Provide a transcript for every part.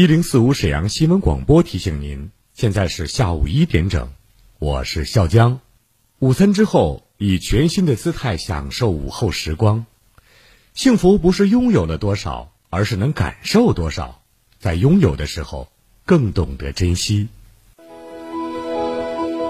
一零四五沈阳新闻广播提醒您，现在是下午一点整，我是笑江。午餐之后，以全新的姿态享受午后时光。幸福不是拥有了多少，而是能感受多少。在拥有的时候，更懂得珍惜。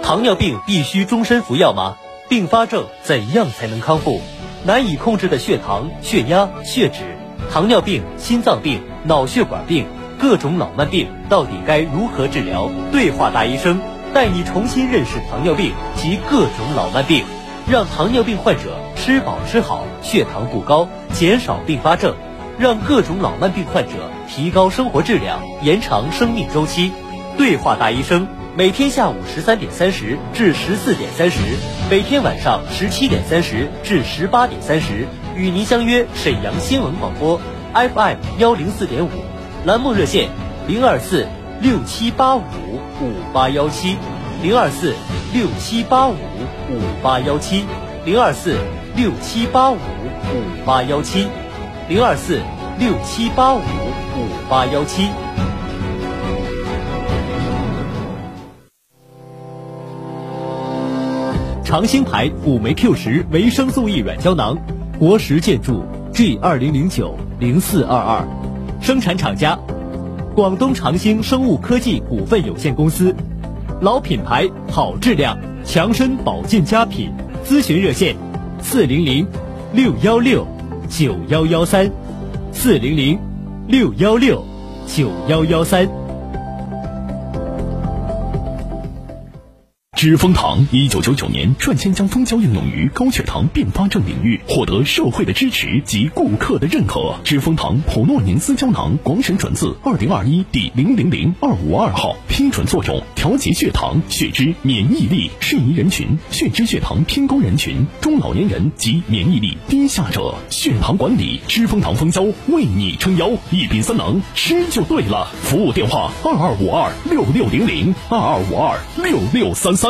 糖尿病必须终身服药吗？并发症怎样才能康复？难以控制的血糖、血压、血脂，糖尿病、心脏病、脑血管病。各种老慢病到底该如何治疗？对话大医生带你重新认识糖尿病及各种老慢病，让糖尿病患者吃饱吃好，血糖不高，减少并发症，让各种老慢病患者提高生活质量，延长生命周期。对话大医生每天下午十三点三十至十四点三十，每天晚上十七点三十至十八点三十，与您相约沈阳新闻广播 FM 幺零四点五。栏目热线：零二四六七八五五八幺七，零二四六七八五五八幺七，零二四六七八五五八幺七，零二四六七八五五八幺七。长兴牌辅酶 Q 十维生素 E 软胶囊，国石建筑 G 二零零九零四二二。生产厂家：广东长兴生物科技股份有限公司，老品牌，好质量，强身保健佳品。咨询热线：四零零六幺六九幺幺三，四零零六幺六九幺幺三。知蜂堂一九九九年率先将蜂胶应用于高血糖并发症领域，获得社会的支持及顾客的认可。知蜂堂普诺宁斯胶囊广审准字二零二一第零零零二五二号，批准作用：调节血糖、血脂、免疫力，适宜人群：血脂、血糖偏高人群、中老年人及免疫力低下者。血糖管理，知蜂堂蜂胶为你撑腰，一品三能，吃就对了。服务电话：二二五二六六零零二二五二六六三三。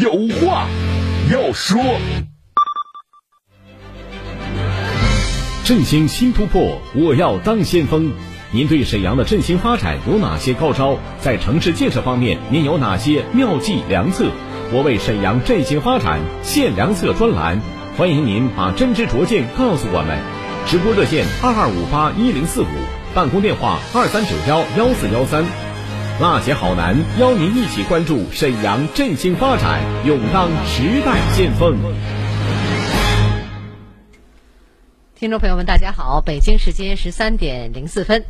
有话要说。振兴新突破，我要当先锋。您对沈阳的振兴发展有哪些高招？在城市建设方面，您有哪些妙计良策？我为沈阳振兴发展献良策专栏，欢迎您把真知灼见告诉我们。直播热线二二五八一零四五，办公电话二三九幺幺四幺三。辣姐好男邀您一起关注沈阳振兴发展，勇当时代先锋。听众朋友们，大家好，北京时间十三点零四分，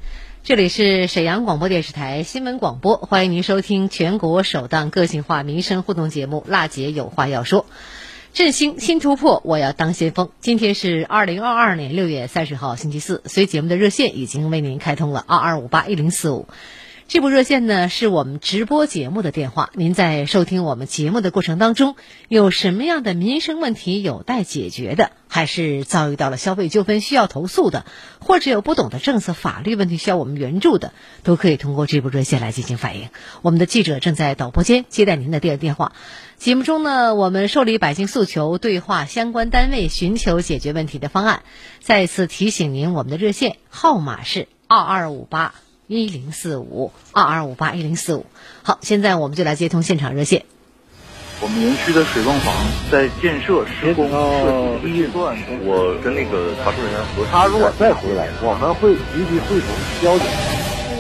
这里是沈阳广播电视台新闻广播，欢迎您收听全国首档个性化民生互动节目《辣姐有话要说》，振兴新突破，我要当先锋。今天是二零二二年六月三十号，星期四，所以节目的热线已经为您开通了二二五八一零四五。这部热线呢，是我们直播节目的电话。您在收听我们节目的过程当中，有什么样的民生问题有待解决的，还是遭遇到了消费纠纷需要投诉的，或者有不懂的政策法律问题需要我们援助的，都可以通过这部热线来进行反映。我们的记者正在导播间接待您的电电话。节目中呢，我们受理百姓诉求，对话相关单位，寻求解决问题的方案。再次提醒您，我们的热线号码是二二五八。一零四五二二五八一零四五，好，现在我们就来接通现场热线。我们园区的水泵房在建设施工设计阶段，我跟那个查出人员核实。他如果再回来，我们会积极汇总交警。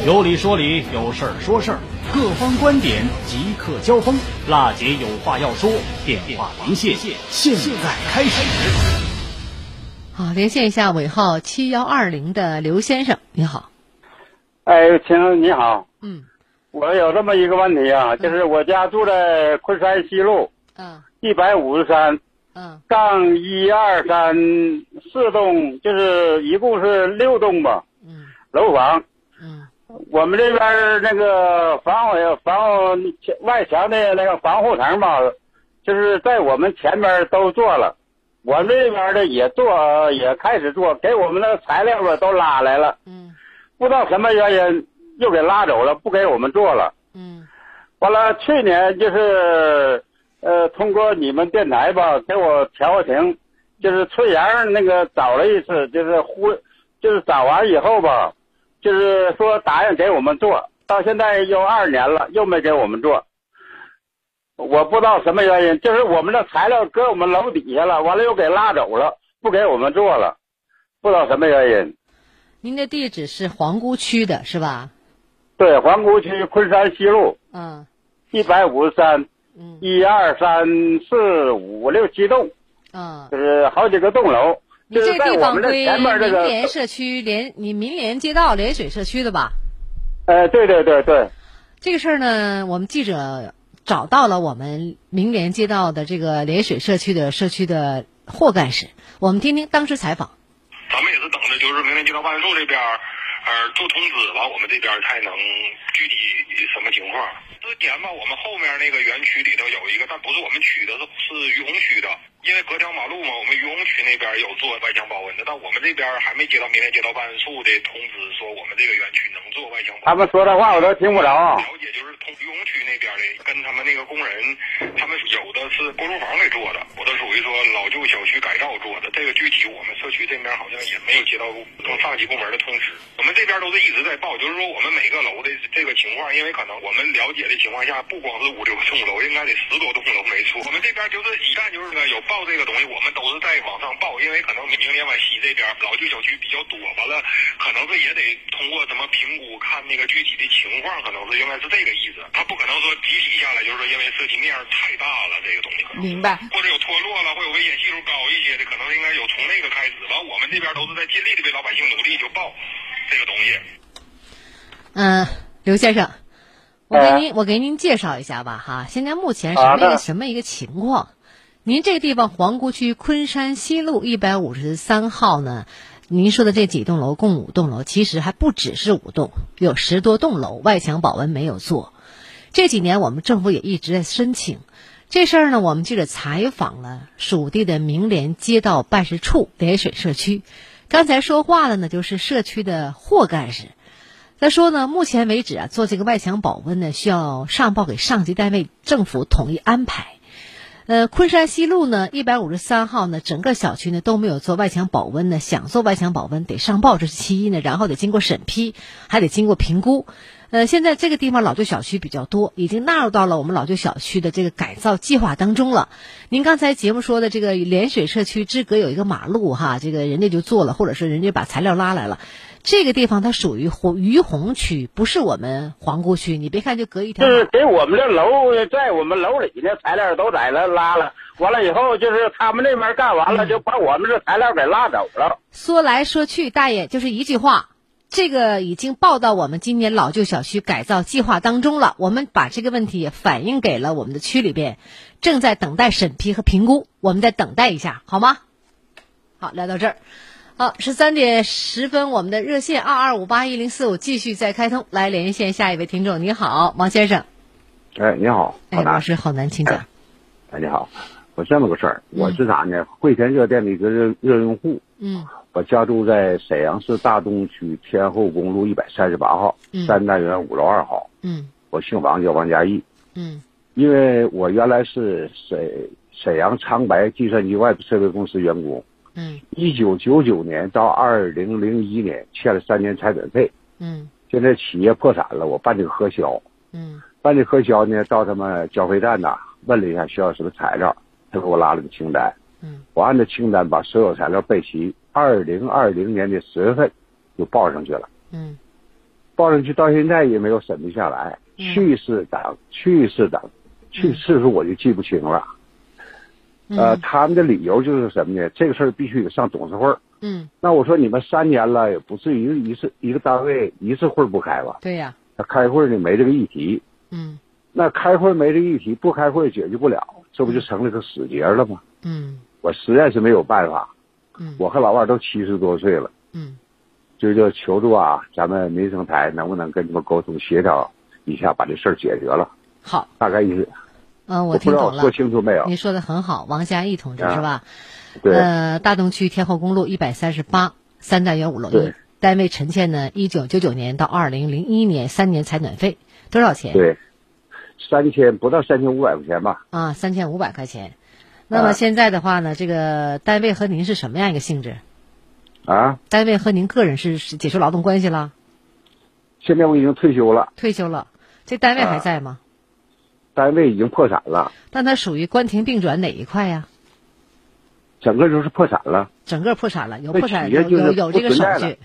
有理说理，有事儿说事儿，各方观点即刻交锋。辣姐有话要说，电话连线，现在开始。好，连线一下尾号七幺二零的刘先生，您好。哎，亲爱的你好。嗯。我有这么一个问题啊，就是我家住在昆山西路，嗯，一百五十三，嗯，杠一二三四栋，就是一共是六栋吧，嗯，楼房，嗯，我们这边那个防火防外墙的那个防护层吧，就是在我们前边都做了，我们这边的也做，也开始做，给我们的材料吧都拉来了，嗯，不知道什么原因。又给拉走了，不给我们做了。嗯，完了，去年就是呃，通过你们电台吧，给我调个停，就是翠阳那个找了一次，就是呼，就是找完以后吧，就是说答应给我们做到现在又二年了，又没给我们做。我不知道什么原因，就是我们的材料搁我们楼底下了，完了又给拉走了，不给我们做了，不知道什么原因。您的地址是皇姑区的是吧？对，皇姑区昆山西路，嗯，一百五十三，嗯，一二三四五六七栋，嗯，就是好几个栋楼，你这个地方归民联社区联，你民联街道联水社区的吧？呃，对对对对。这个事儿呢，我们记者找到了我们民联街道的这个联水社区的社区的霍干事，我们听听当时采访。咱们也是等着，就是明天街道办事处这边。呃，做通知完，我们这边才能具体什么情况。之前吧，我们后面那个园区里头有一个，但不是我们区的，是是于洪区的。因为隔条马路嘛，我们于洪区那边有做外墙保温的，但我们这边还没接到明天街道办事处的通知，说我们这个园区能做外墙保温。他们说的话我都听不着。了解就是通于洪区那边的，跟他们那个工人，他们有的是锅炉房给做的，有的属于说老旧小区改造做的。这个具体我们社区这边好像也没有接到上级部门的通知。我们这边都是一直在报，就是说我们每个楼的这个情况，因为可能我们了解的情况下，不光是五六栋楼，应该得十多栋楼没错。我们这边就是一旦就是有报这个东西，我们都是在往上报，因为可能明年皖西这边老旧小区比较多，完了可能是也得通过什么评估看那个具体的情况，可能是应该是这个意思。他不可能说集体下来，就是说因为涉及面太大了，这个东西可能明白，或者有脱落了，或者危险系数高一些的，可能应该有从那个开始。完，我们这边都是在尽力的为老百姓努力，就报这个东西。嗯，刘先生，我给您我给您介绍一下吧哈。现在目前什么一个什么一个情况？您这个地方皇姑区昆山西路一百五十三号呢？您说的这几栋楼共五栋楼，其实还不只是五栋，有十多栋楼外墙保温没有做。这几年我们政府也一直在申请这事儿呢。我们记者采访了属地的明联街道办事处联水社区，刚才说话的呢就是社区的霍干事。他说呢，目前为止啊，做这个外墙保温呢，需要上报给上级单位，政府统一安排。呃，昆山西路呢，一百五十三号呢，整个小区呢都没有做外墙保温呢，想做外墙保温得上报，这是其一呢，然后得经过审批，还得经过评估。呃，现在这个地方老旧小区比较多，已经纳入到了我们老旧小区的这个改造计划当中了。您刚才节目说的这个连水社区之隔有一个马路哈，这个人家就做了，或者是人家把材料拉来了。这个地方它属于红于洪区，不是我们皇姑区。你别看就隔一条，就是给我们的楼在我们楼里的材料都在那拉了，完了以后就是他们那边干完了，就把我们这材料给拉走了。说来说去，大爷就是一句话，这个已经报到我们今年老旧小区改造计划当中了。我们把这个问题也反映给了我们的区里边，正在等待审批和评估，我们再等待一下，好吗？好，聊到这儿。好，十三点十分，我们的热线二二五八一零四五继续再开通，来连线下一位听众。你好，王先生。哎，你好，哎，老师，好难请讲。哎，你好，我这么个事儿，我是啥呢？汇田热电的一个热热用户。嗯。我家住在沈阳市大东区天后公路一百三十八号三单元五楼二号。嗯。我姓王，叫王家义。嗯。因为我原来是沈沈阳长白计算机外部设备公司员工。嗯，一九九九年到二零零一年欠了三年财产费。嗯，现在企业破产了，我办这个核销。嗯，办这核销呢，到他们交费站呐，问了一下需要什么材料，他给我拉了个清单。嗯，我按照清单把所有材料备齐，二零二零年的十月份就报上去了。嗯，报上去到现在也没有审批下来，去世等去世等，去次数我就记不清了。呃，他们的理由就是什么呢？这个事儿必须得上董事会。嗯，那我说你们三年了，也不至于一次一个单位一次会不开吧？对呀。那开会呢没这个议题。嗯。那开会没这个议题，不开会解决不了，这不就成了个死结了吗？嗯。我实在是没有办法。嗯。我和老伴都七十多岁了。嗯。就就求助啊，咱们民生台能不能跟你们沟通协调一下，把这事儿解决了？好。大概意思。嗯，我听懂了。说清楚没有？你说的很好，王嘉义同志是吧？对。呃，大东区天后公路一百三十八三单元五楼一，单位陈倩呢，一九九九年到二零零一年三年采暖费多少钱？对，三千不到三千五百块钱吧。啊，三千五百块钱。那么现在的话呢，这个单位和您是什么样一个性质？啊？单位和您个人是解除劳动关系了？现在我已经退休了。退休了，这单位还在吗？单位已经破产了，但它属于关停并转哪一块呀？整个就是破产了。整个破产了，有破产有有有这个手续。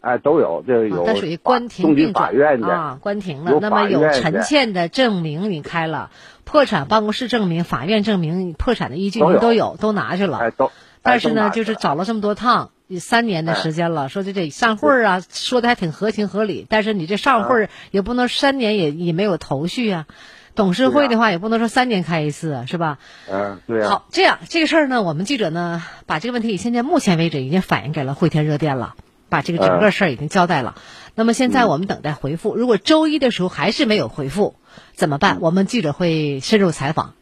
哎，都有，这有。它属于关停并转啊，关停了。那么有陈倩的证明你开了，破产办公室证明、法院证明、破产的依据你都有，都拿去了。哎，都。但是呢，就是找了这么多趟，三年的时间了，说这这上会儿啊，说的还挺合情合理。但是你这上会儿也不能三年也也没有头绪啊。董事会的话也不能说三年开一次，是吧？嗯，对啊。好，这样这个事儿呢，我们记者呢把这个问题现在目前为止已经反映给了汇天热电了，把这个整个事儿已经交代了。那么现在我们等待回复，如果周一的时候还是没有回复，怎么办？我们记者会深入采访，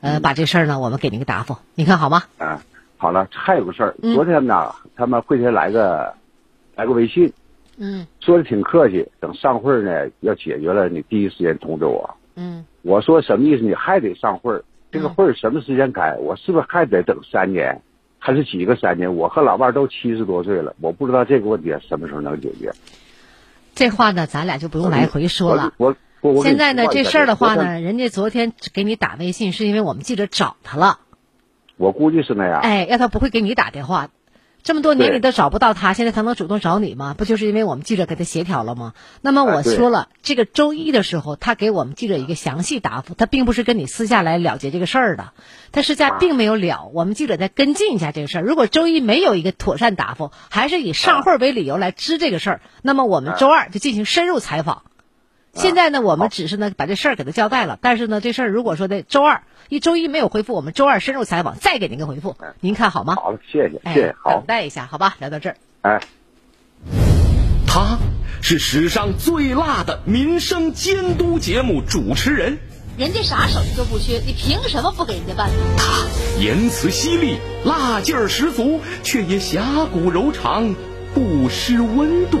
呃，把这事儿呢我们给您个答复，你看好吗？嗯，好了，还有个事儿，昨天呢，他们汇天来个来个微信，嗯，说的挺客气，等上会儿呢要解决了，你第一时间通知我。嗯，我说什么意思？你还得上会儿，这个会儿什么时间开？我是不是还得等三年，还是几个三年？我和老伴都七十多岁了，我不知道这个问题什么时候能解决。这话呢，咱俩就不用来回说了。我我现在呢，这事儿的话呢，人家昨天给你打微信，是因为我们记者找他了。我估计是那样。哎，要他不会给你打电话。这么多年你都找不到他，现在他能主动找你吗？不就是因为我们记者给他协调了吗？那么我说了，这个周一的时候，他给我们记者一个详细答复，他并不是跟你私下来了结这个事儿的，他私下并没有了。我们记者再跟进一下这个事儿。如果周一没有一个妥善答复，还是以上会为理由来支这个事儿，那么我们周二就进行深入采访。现在呢，我们只是呢把这事儿给他交代了，但是呢，这事儿如果说在周二一周一没有回复，我们周二深入采访，再给您个回复，您看好吗？好了，谢谢，谢谢，好，等待一下，好吧，聊到这儿。哎，他是史上最辣的民生监督节目主持人，人家啥手续都不缺，你凭什么不给人家办？他言辞犀利，辣劲儿十足，却也侠骨柔肠，不失温度。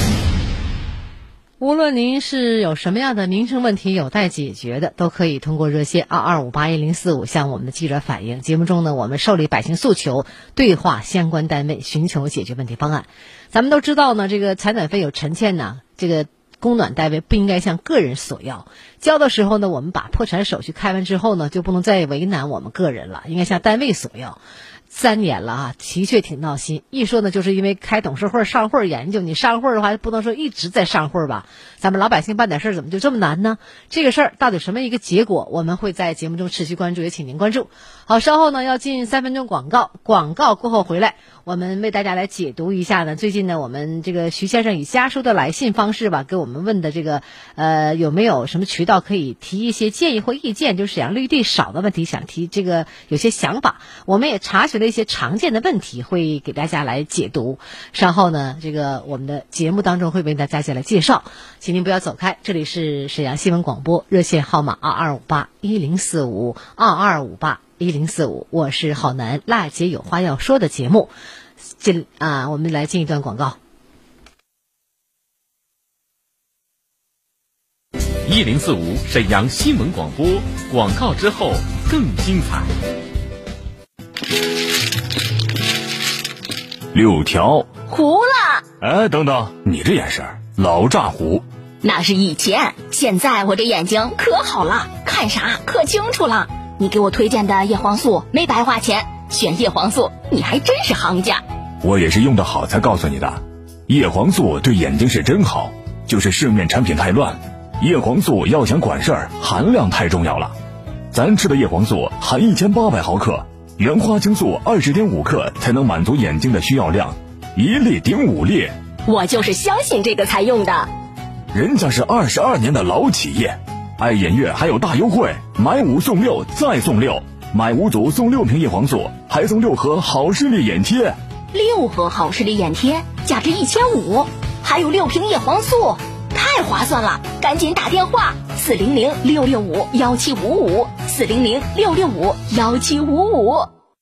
无论您是有什么样的民生问题有待解决的，都可以通过热线二二五八一零四五向我们的记者反映。节目中呢，我们受理百姓诉求，对话相关单位，寻求解决问题方案。咱们都知道呢，这个采暖费有陈欠呢，这个供暖单位不应该向个人索要。交的时候呢，我们把破产手续开完之后呢，就不能再为难我们个人了，应该向单位索要。三年了啊，的确挺闹心。一说呢，就是因为开董事会上会研究，你上会的话，不能说一直在上会吧？咱们老百姓办点事儿怎么就这么难呢？这个事儿到底什么一个结果？我们会在节目中持续关注，也请您关注。好，稍后呢要进三分钟广告，广告过后回来，我们为大家来解读一下呢。最近呢，我们这个徐先生以家书的来信方式吧，给我们问的这个呃有没有什么渠道可以提一些建议或意见？就是沈阳绿地少的问题，想提这个有些想法，我们也查询了一些常见的问题，会给大家来解读。稍后呢，这个我们的节目当中会为大家来介绍，请您不要走开。这里是沈阳新闻广播热线号码二二五八一零四五二二五八一零四五。我是浩南辣姐有话要说的节目。进啊我们来进一段广告。一零四五沈阳新闻广播广告之后更精彩。六条。糊了。哎等等你这眼神老炸糊。那是以前，现在我这眼睛可好了，看啥可清楚了。你给我推荐的叶黄素没白花钱，选叶黄素你还真是行家。我也是用的好才告诉你的，叶黄素对眼睛是真好，就是市面产品太乱。叶黄素要想管事儿，含量太重要了。咱吃的叶黄素含一千八百毫克，原花青素二十点五克才能满足眼睛的需要量，一粒顶五粒。我就是相信这个才用的。人家是二十二年的老企业，爱眼月还有大优惠，买五送六再送六，买五组送六瓶叶黄素，还送六盒好视力眼贴。六盒好视力眼贴，价值一千五，还有六瓶叶黄素，太划算了！赶紧打电话四零零六六五幺七五五四零零六六五幺七五五。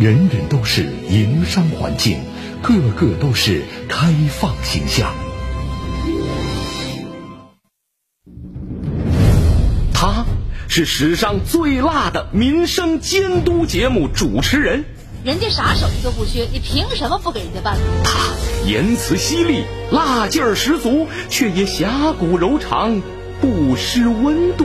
人人都是营商环境，个个都是开放形象。他是史上最辣的民生监督节目主持人。人家啥手艺都不缺，你凭什么不给人家办？他言辞犀利，辣劲儿十足，却也侠骨柔肠，不失温度。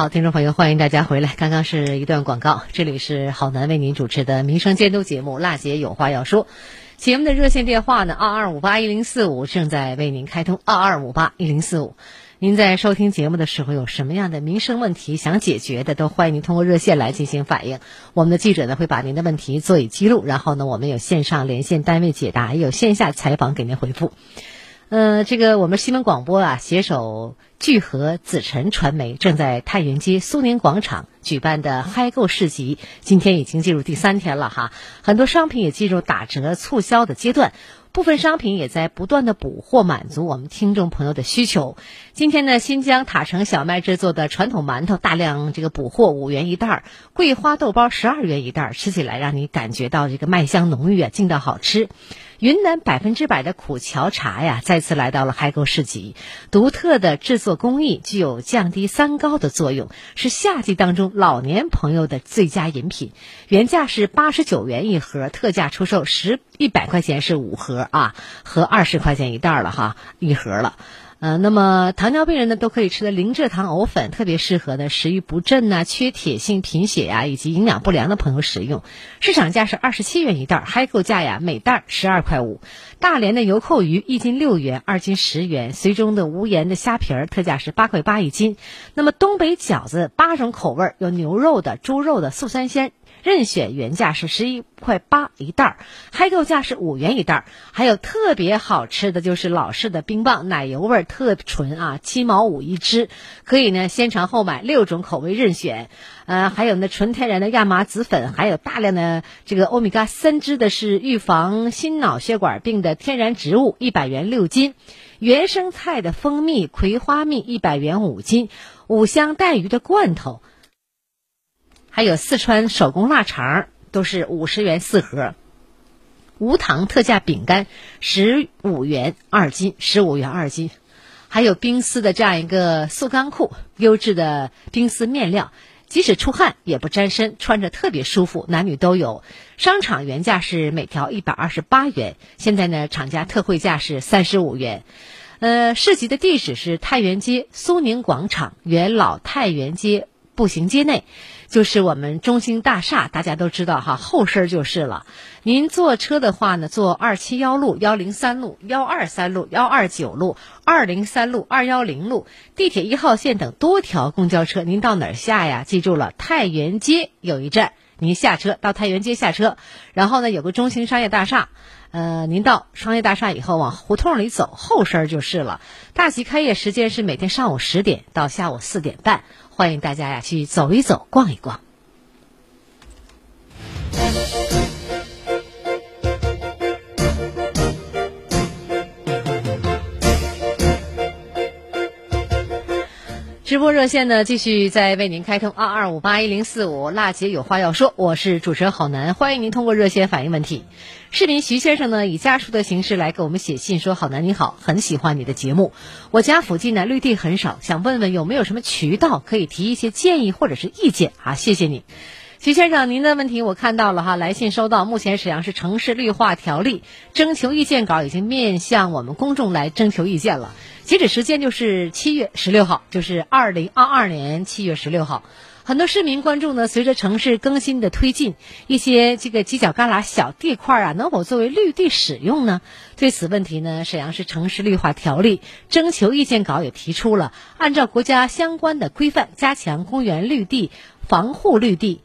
好，听众朋友，欢迎大家回来。刚刚是一段广告，这里是好男为您主持的民生监督节目《辣姐有话要说》。节目的热线电话呢，二二五八一零四五正在为您开通，二二五八一零四五。您在收听节目的时候，有什么样的民生问题想解决的，都欢迎您通过热线来进行反映。我们的记者呢会把您的问题做以记录，然后呢，我们有线上连线单位解答，也有线下采访给您回复。呃，这个我们新闻广播啊，携手聚合紫辰传媒，正在太原街苏宁广场举办的嗨购市集，今天已经进入第三天了哈，很多商品也进入打折促销的阶段。部分商品也在不断的补货，满足我们听众朋友的需求。今天呢，新疆塔城小麦制作的传统馒头大量这个补货，五元一袋儿；桂花豆包十二元一袋儿，吃起来让你感觉到这个麦香浓郁啊，劲道好吃。云南百分之百的苦荞茶呀，再次来到了海口市集，独特的制作。工艺，具有降低三高的作用，是夏季当中老年朋友的最佳饮品。原价是八十九元一盒，特价出售十一百块钱是五盒啊，和二十块钱一袋了哈，一盒了。呃，那么糖尿病人呢都可以吃的零蔗糖藕粉，特别适合呢食欲不振呐、缺铁性贫血呀以及营养不良的朋友食用。市场价是二十七元一袋，嗨购价呀每袋十二块五。大连的油扣鱼一斤六元，二斤十元。绥中的无盐的虾皮儿特价是八块八一斤。那么东北饺子八种口味，有牛肉的、猪肉的、素三鲜。任选原价是十一块八一袋儿，嗨购价是五元一袋儿。还有特别好吃的就是老式的冰棒，奶油味儿特纯啊，七毛五一支，可以呢先尝后买，六种口味任选。呃，还有呢纯天然的亚麻籽粉，还有大量的这个欧米伽三脂的是预防心脑血管病的天然植物，一百元六斤。原生态的蜂蜜、葵花蜜一百元五斤，五香带鱼的罐头。还有四川手工腊肠都是五十元四盒，无糖特价饼干十五元二斤，十五元二斤，还有冰丝的这样一个速干裤，优质的冰丝面料，即使出汗也不沾身，穿着特别舒服，男女都有。商场原价是每条一百二十八元，现在呢厂家特惠价是三十五元。呃，市集的地址是太原街苏宁广场原老太原街步行街内。就是我们中兴大厦，大家都知道哈，后身就是了。您坐车的话呢，坐二七幺路、幺零三路、幺二三路、幺二九路、二零三路、二幺零路，地铁一号线等多条公交车，您到哪儿下呀？记住了，太原街有一站，您下车到太原街下车，然后呢有个中兴商业大厦，呃，您到商业大厦以后往胡同里走，后身就是了。大集开业时间是每天上午十点到下午四点半。欢迎大家呀，去走一走，逛一逛。直播热线呢，继续在为您开通二二五八一零四五。娜姐有话要说，我是主持人郝楠，欢迎您通过热线反映问题。市民徐先生呢，以家书的形式来给我们写信说：“郝楠你好，很喜欢你的节目。我家附近呢绿地很少，想问问有没有什么渠道可以提一些建议或者是意见啊？谢谢你，徐先生，您的问题我看到了哈，来信收到。目前沈阳市城市绿化条例征求意见稿已经面向我们公众来征求意见了，截止时间就是七月十六号，就是二零二二年七月十六号。”很多市民关注呢，随着城市更新的推进，一些这个犄角旮旯小地块啊，能否作为绿地使用呢？对此问题呢，沈阳市城市绿化条例征求意见稿也提出了，按照国家相关的规范，加强公园绿地、防护绿地。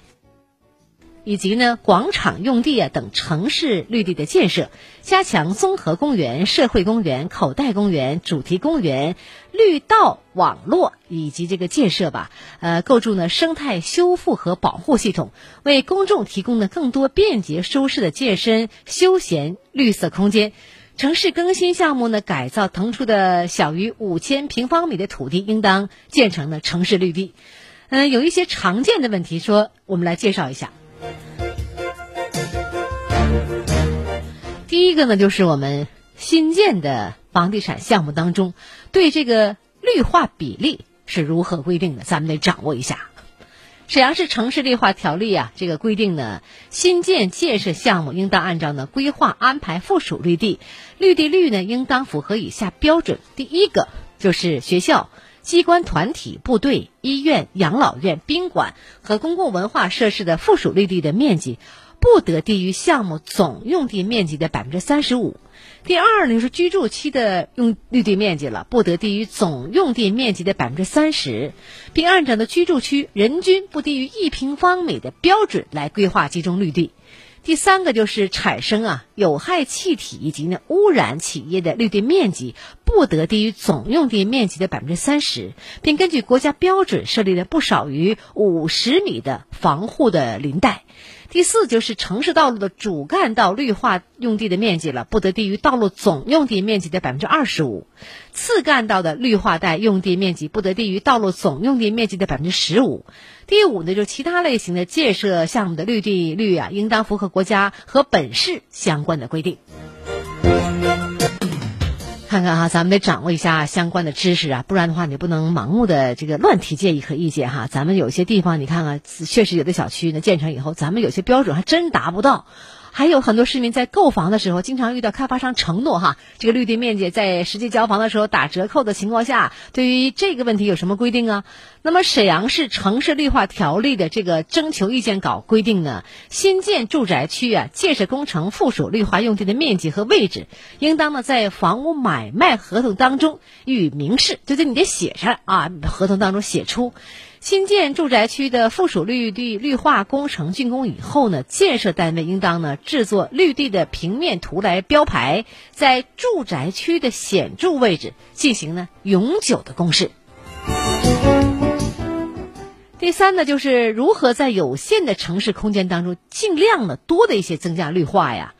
以及呢，广场用地啊等城市绿地的建设，加强综合公园、社会公园、口袋公园、主题公园、绿道网络以及这个建设吧，呃，构筑呢生态修复和保护系统，为公众提供呢更多便捷舒适的健身休闲绿色空间。城市更新项目呢，改造腾出的小于五千平方米的土地，应当建成呢城市绿地。嗯，有一些常见的问题，说我们来介绍一下。第一个呢，就是我们新建的房地产项目当中，对这个绿化比例是如何规定的？咱们得掌握一下。沈阳市城市绿化条例啊，这个规定呢，新建建设项目应当按照呢规划安排附属绿地，绿地率呢应当符合以下标准。第一个就是学校、机关团体、部队、医院、养老院、宾馆和公共文化设施的附属绿地的面积。不得低于项目总用地面积的百分之三十五。第二呢，是居住区的用绿地面积了，不得低于总用地面积的百分之三十，并按照的居住区人均不低于一平方米的标准来规划集中绿地。第三个就是产生啊有害气体以及呢污染企业的绿地面积不得低于总用地面积的百分之三十，并根据国家标准设立了不少于五十米的防护的林带。第四就是城市道路的主干道绿化用地的面积了，不得低于道路总用地面积的百分之二十五；次干道的绿化带用地面积不得低于道路总用地面积的百分之十五。第五呢，就是其他类型的建设项目的绿地率啊，应当符合国家和本市相关的规定。看看哈，咱们得掌握一下相关的知识啊，不然的话你不能盲目的这个乱提建议和意见哈。咱们有些地方你看看，确实有的小区呢建成以后，咱们有些标准还真达不到。还有很多市民在购房的时候，经常遇到开发商承诺哈，这个绿地面积在实际交房的时候打折扣的情况下，对于这个问题有什么规定啊？那么沈阳市城市绿化条例的这个征求意见稿规定呢，新建住宅区啊，建设工程附属绿化用地的面积和位置，应当呢在房屋买卖合同当中予以明示，就在你得写上啊，合同当中写出。新建住宅区的附属绿地绿化工程竣工以后呢，建设单位应当呢制作绿地的平面图来标牌，在住宅区的显著位置进行呢永久的公示。第三呢，就是如何在有限的城市空间当中，尽量的多的一些增加绿化呀。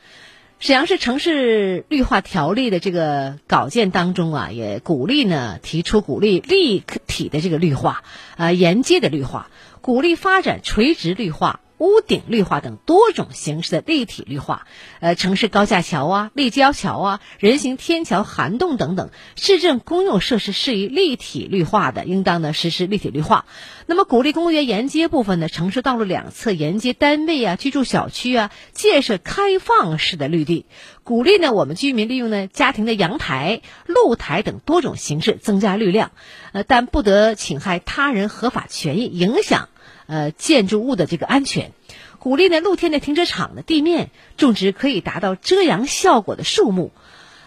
沈阳市城市绿化条例的这个稿件当中啊，也鼓励呢，提出鼓励立体的这个绿化，啊，沿街的绿化，鼓励发展垂直绿化。屋顶绿化等多种形式的立体绿化，呃，城市高架桥啊、立交桥啊、人行天桥、涵洞等等，市政公用设施适宜立体绿化的，应当呢实施立体绿化。那么，鼓励公园沿街部分呢，城市道路两侧沿街单位啊、居住小区啊，建设开放式的绿地。鼓励呢，我们居民利用呢家庭的阳台、露台等多种形式增加绿量，呃，但不得侵害他人合法权益，影响。呃，建筑物的这个安全，鼓励呢露天的停车场的地面种植可以达到遮阳效果的树木，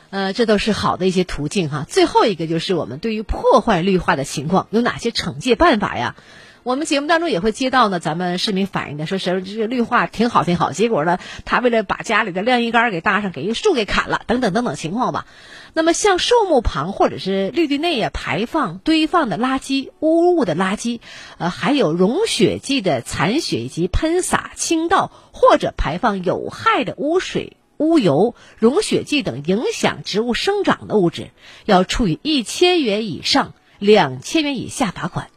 呃，这都是好的一些途径哈。最后一个就是我们对于破坏绿化的情况有哪些惩戒办法呀？我们节目当中也会接到呢，咱们市民反映的，说什么这个绿化挺好挺好，结果呢，他为了把家里的晾衣杆给搭上，给一树给砍了，等等等等情况吧。那么，像树木旁或者是绿地内啊排放堆放的垃圾、污物的垃圾，呃，还有溶血剂的残血以及喷洒倾倒或者排放有害的污水、污油、溶血剂等影响植物生长的物质，要处以一千元以上两千元以下罚款。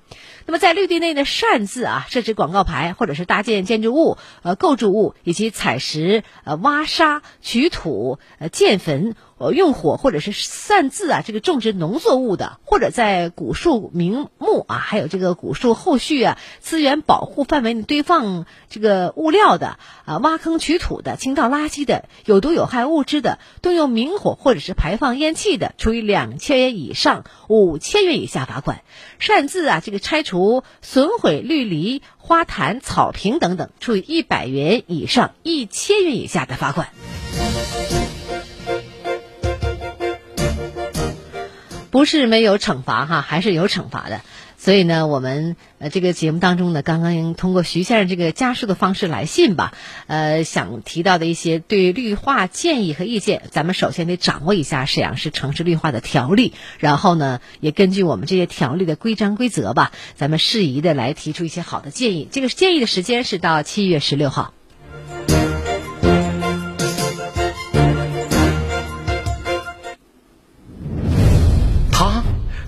那么，在绿地内呢，擅自啊设置广告牌，或者是搭建建筑物、呃构筑物，以及采石、呃挖沙、取土、呃建坟。呃，用火或者是擅自啊，这个种植农作物的，或者在古树名木啊，还有这个古树后续啊资源保护范围内堆放这个物料的啊，挖坑取土的，倾倒垃圾的，有毒有害物质的，动用明火或者是排放烟气的，处以两千元以上五千元以下罚款；擅自啊，这个拆除损毁绿篱、花坛、草坪等等，处以一百元以上一千元以下的罚款。不是没有惩罚哈，还是有惩罚的。所以呢，我们呃这个节目当中呢，刚刚通过徐先生这个家书的方式来信吧，呃，想提到的一些对绿化建议和意见，咱们首先得掌握一下沈阳市城市绿化的条例，然后呢，也根据我们这些条例的规章规则吧，咱们适宜的来提出一些好的建议。这个建议的时间是到七月十六号。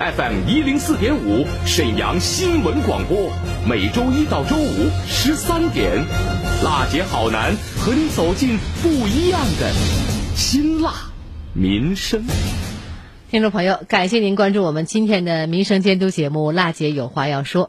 FM 一零四点五，沈阳新闻广播，每周一到周五十三点，辣姐好男和你走进不一样的辛辣民生。听众朋友，感谢您关注我们今天的民生监督节目《辣姐有话要说》。